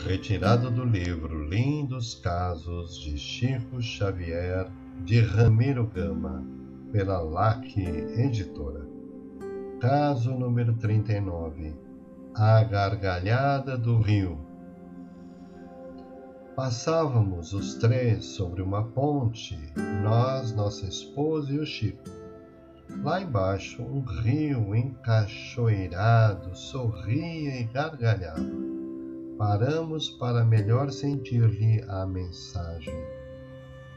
Retirado do livro Lindos Casos de Chico Xavier, de Ramiro Gama, pela LAC Editora. Caso número 39 A Gargalhada do Rio. Passávamos os três sobre uma ponte, nós, nossa esposa e o Chico. Lá embaixo, um rio encachoeirado sorria e gargalhava paramos para melhor sentir-lhe a mensagem.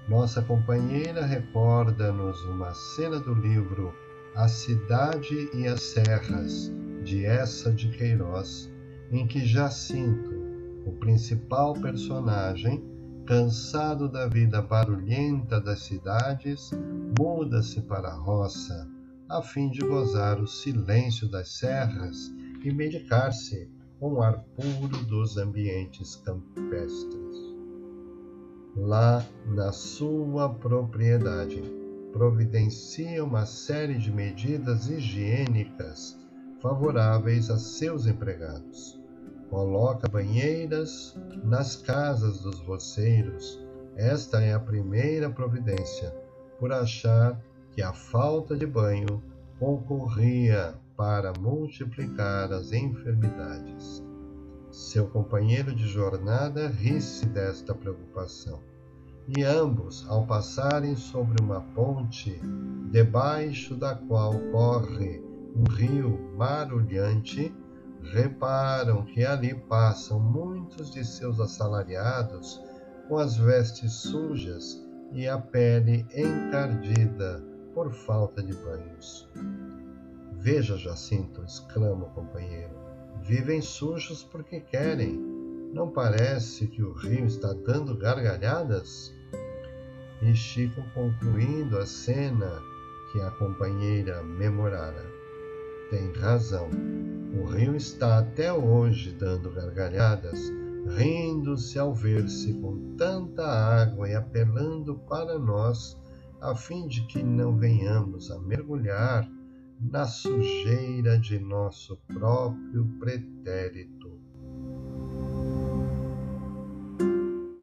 Nossa companheira recorda-nos uma cena do livro A Cidade e as Serras, de Essa de Queiroz, em que Jacinto, o principal personagem, cansado da vida barulhenta das cidades, muda-se para a roça, a fim de gozar o silêncio das serras e medicar-se o ar puro dos ambientes campestres. Lá, na sua propriedade, providencia uma série de medidas higiênicas favoráveis a seus empregados. Coloca banheiras nas casas dos roceiros. Esta é a primeira providência, por achar que a falta de banho concorria para multiplicar as enfermidades. Seu companheiro de jornada ri-se desta preocupação, e ambos, ao passarem sobre uma ponte, debaixo da qual corre um rio marulhante, reparam que ali passam muitos de seus assalariados com as vestes sujas e a pele encardida por falta de banhos. Veja, Jacinto, exclama o companheiro. Vivem sujos porque querem. Não parece que o rio está dando gargalhadas? E Chico concluindo a cena que a companheira memorara. Tem razão. O rio está até hoje dando gargalhadas, rindo-se ao ver-se com tanta água e apelando para nós, a fim de que não venhamos a mergulhar na sujeira de nosso próprio pretérito.